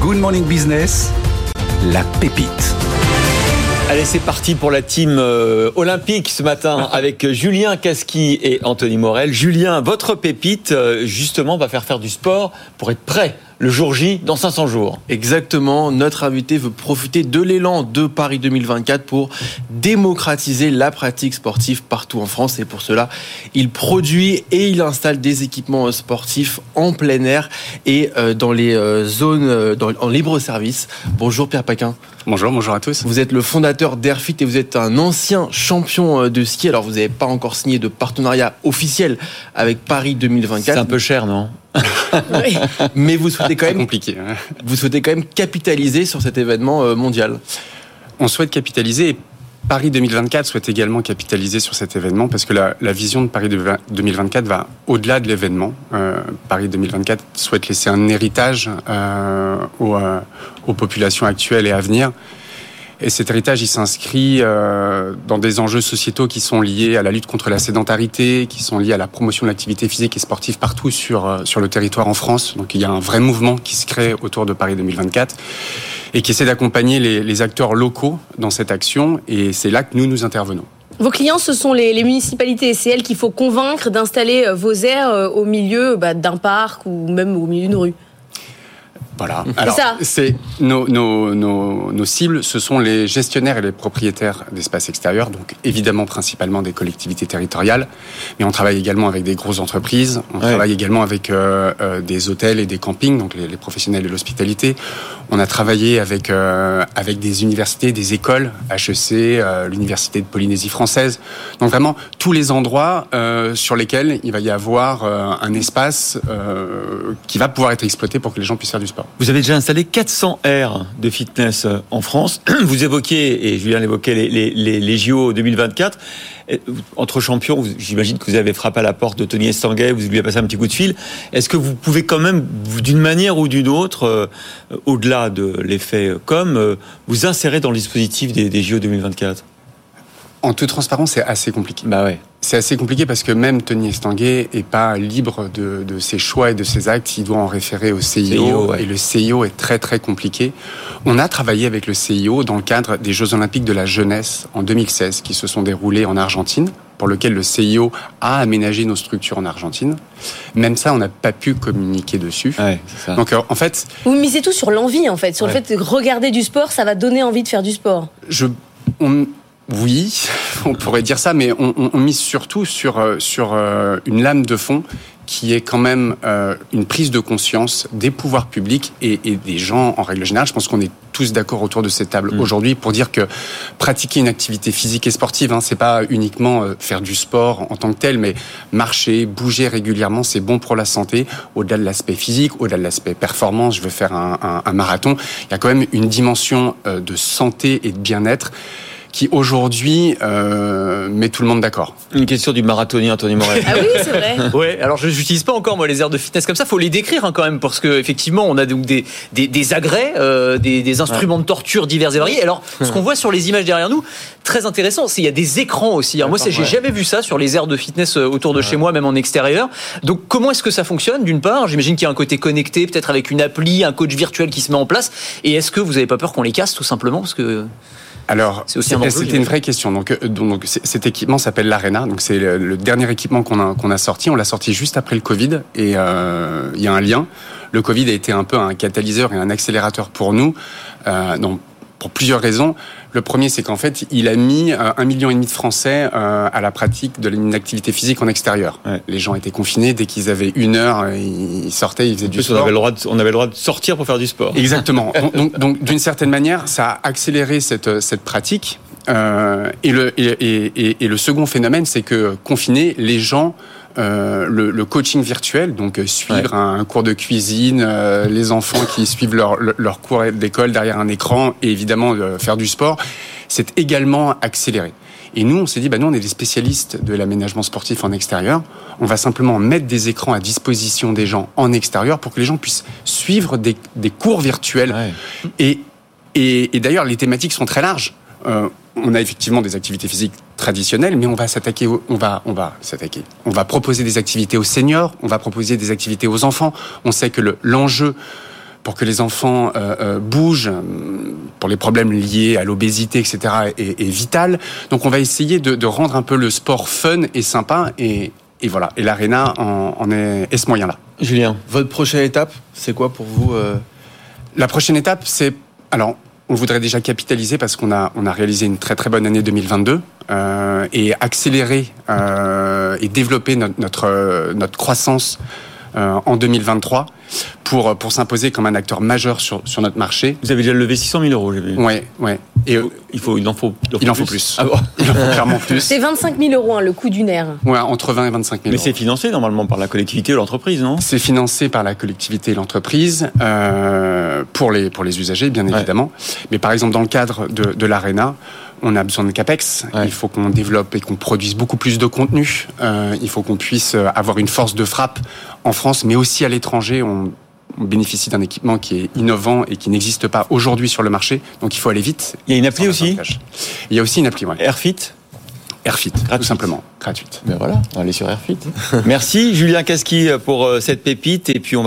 Good Morning Business, la pépite. Allez, c'est parti pour la team euh, olympique ce matin avec Julien Casqui et Anthony Morel. Julien, votre pépite, euh, justement, va faire faire du sport pour être prêt le jour J dans 500 jours. Exactement, notre invité veut profiter de l'élan de Paris 2024 pour démocratiser la pratique sportive partout en France et pour cela, il produit et il installe des équipements sportifs en plein air et euh, dans les euh, zones euh, en libre service. Bonjour Pierre Paquin. Bonjour, bonjour à tous. Vous êtes le fondateur d'Airfit et vous êtes un ancien champion de ski. Alors vous n'avez pas encore signé de partenariat officiel avec Paris 2024. C'est un peu cher, non? Mais vous souhaitez quand même compliqué. Vous souhaitez quand même capitaliser sur cet événement euh, mondial. On souhaite capitaliser. Et Paris 2024 souhaite également capitaliser sur cet événement parce que la, vision de Paris 2024 va au-delà de l'événement. Euh, Paris 2024 souhaite laisser un héritage euh, aux, populations actuelles et à venir. Et cet héritage, il s'inscrit euh, dans des enjeux sociétaux qui sont liés à la lutte contre la sédentarité, qui sont liés à la promotion de l'activité physique et sportive partout sur, euh, sur le territoire en France. Donc il y a un vrai mouvement qui se crée autour de Paris 2024 et qui essaie d'accompagner les, acteurs locaux dans cette action. Et c'est là que nous, nous intervenons. Vos clients, ce sont les, les municipalités c'est elles qu'il faut convaincre d'installer euh, vos aires au milieu bah, d'un parc ou même au milieu d'une rue. Voilà. Alors, c'est nos, nos, nos, nos, cibles, ce sont les gestionnaires et les propriétaires d'espaces extérieurs, donc évidemment principalement des collectivités territoriales, mais on travaille également avec des grosses entreprises, on travaille également avec euh, euh, des hôtels et des campings, donc les, les professionnels de l'hospitalité. On a travaillé avec euh, avec des universités, des écoles, HEC, euh, l'université de Polynésie française. Donc vraiment tous les endroits euh, sur lesquels il va y avoir un espace qui va pouvoir être exploité pour que les gens puissent faire du sport. Vous avez déjà installé 400 aires de fitness euh, en France. Vous évoquez, et Julien l'évoquait, les, les, les, JO 2024. Entre champions, j'imagine que vous avez frappé à la porte de Tony Estanguet, vous lui avez passé un petit coup de fil. Est-ce que vous pouvez quand même, d'une manière ou d'une autre, euh, au-delà de l'effet com, euh, vous insérer dans le dispositif des, des JO 2024 en toute transparence, c'est assez compliqué. Bah ouais. C'est assez compliqué parce que même Tony Estanguet est pas libre de, de, ses choix et de ses actes. Il doit en référer au CIO, et le CIO est très très compliqué. On a travaillé avec le CIO dans le cadre des Jeux Olympiques de la jeunesse en 2016 qui se sont déroulés en Argentine pour lequel le CIO a aménagé nos structures en Argentine. Même ça, on n'a pas pu communiquer dessus. Ouais, ça. Donc, euh, en fait, vous misez tout sur l'envie, en fait, sur le fait de regarder du sport, ça va donner envie de faire du sport. Je, on, oui, on pourrait dire ça, mais on, on, on mise surtout sur, euh, sur euh, une lame de fond qui est quand même euh, une prise de conscience des pouvoirs publics et, et, des gens en règle générale. Je pense qu'on est tous d'accord autour de cette table mmh. aujourd'hui pour dire que pratiquer une activité physique et sportive, hein, c'est pas uniquement euh, faire du sport en tant que tel, mais marcher, bouger régulièrement, c'est bon pour la santé. Au-delà de l'aspect physique, au-delà de l'aspect performance, je veux faire un, un, un, marathon. Il y a quand même une dimension euh, de santé et de bien-être qui aujourd'hui euh, met tout le monde d'accord. Une question du marathonien Anthony Morel. ah oui, c'est vrai. ouais, alors je n'utilise pas encore moi les aires de fitness comme ça. Faut les décrire hein, quand même parce que effectivement on a donc des des, des agrès, euh, des, des, instruments ouais. de torture divers et variés. Alors ce qu'on voit sur les images derrière nous, très intéressant, c'est il y a des écrans aussi. Alors, moi, j'ai ouais. jamais vu ça sur les aires de fitness euh, autour de ouais. chez moi, même en extérieur. Donc comment est-ce que ça fonctionne D'une part, j'imagine qu'il y a un côté connecté, peut-être avec une appli, un coach virtuel qui se met en place. Et est-ce que vous n'avez pas peur qu'on les casse tout simplement? Parce que alors, c'était une vraie question. Donc, euh, donc cet équipement s'appelle l'Arena. Donc, c'est le, le, dernier équipement qu'on a, qu'on a sorti. On l'a sorti juste après le Covid. Et euh, il y a un lien. Le Covid a été un peu un catalyseur et un accélérateur pour nous. Euh, donc, pour plusieurs raisons. Le premier, c'est qu'en fait, il a mis euh, un million et demi de Français euh, à la pratique de l'activité physique en extérieur. Ouais. Les gens étaient confinés dès qu'ils avaient une heure, euh, ils sortaient, ils faisaient du sport. On avait, le droit de, on avait le droit de sortir pour faire du sport. Exactement. donc, donc, donc d'une certaine manière, ça a accéléré cette, cette pratique. Euh, et, le, et, et, et, le second phénomène, c'est que confinés, les gens euh, le, le, coaching virtuel, donc euh, suivre ouais. un, un, cours de cuisine, euh, les enfants qui suivent leur, leur cours d'école derrière un écran et évidemment euh, faire du sport, c'est également accéléré. Et nous, on s'est dit, bah, nous, on est des spécialistes de l'aménagement sportif en extérieur. On va simplement mettre des écrans à disposition des gens en extérieur pour que les gens puissent suivre des, des cours virtuels. Ouais. Et, et, et d'ailleurs, les thématiques sont très larges. On a effectivement des activités physiques traditionnelles, mais on va s'attaquer, on va, on va s'attaquer. On va proposer des activités aux seniors, on va proposer des activités aux enfants. On sait que l'enjeu le, pour que les enfants euh, euh, bougent, pour les problèmes liés à l'obésité, etc., est, est vital. Donc on va essayer de, de, rendre un peu le sport fun et sympa, et, et voilà. Et l'Arena en, en, est, est ce moyen-là. Julien, votre prochaine étape, c'est quoi pour vous euh... La prochaine étape, c'est alors on voudrait déjà capitaliser parce qu'on a, on a réalisé une très très bonne année 2022 euh, et accélérer euh, et développer notre, notre, notre croissance euh, en 2023 pour, pour s'imposer comme un acteur majeur sur, sur notre marché. Vous avez déjà levé 600 000 euros, j'ai vu. Ouais, ouais. Et euh, il, faut, il en faut, il en faut, il en faut plus. Ah bon il en faut clairement plus. C'est 25 000 euros hein, le coût d'une aire. Ouais, entre 20 et 25 000 Mais c'est financé normalement par la collectivité ou l'entreprise, non? C'est financé par la collectivité et l'entreprise euh, pour, les, pour les usagers, bien évidemment. Ouais. Mais par exemple, dans le cadre de, de l'ARENA, on a besoin de capex. Ouais. Il faut qu'on développe et qu'on produise beaucoup plus de contenu. Euh, il faut qu'on puisse avoir une force de frappe en France, mais aussi à l'étranger. On, on bénéficie d'un équipement qui est innovant et qui n'existe pas aujourd'hui sur le marché. Donc il faut aller vite. Il y a une appli aussi Il y a aussi une appli, ouais. Airfit Airfit, tout simplement, gratuite. Ben voilà, on va aller sur Airfit. Merci Julien Casqui pour cette pépite et puis on va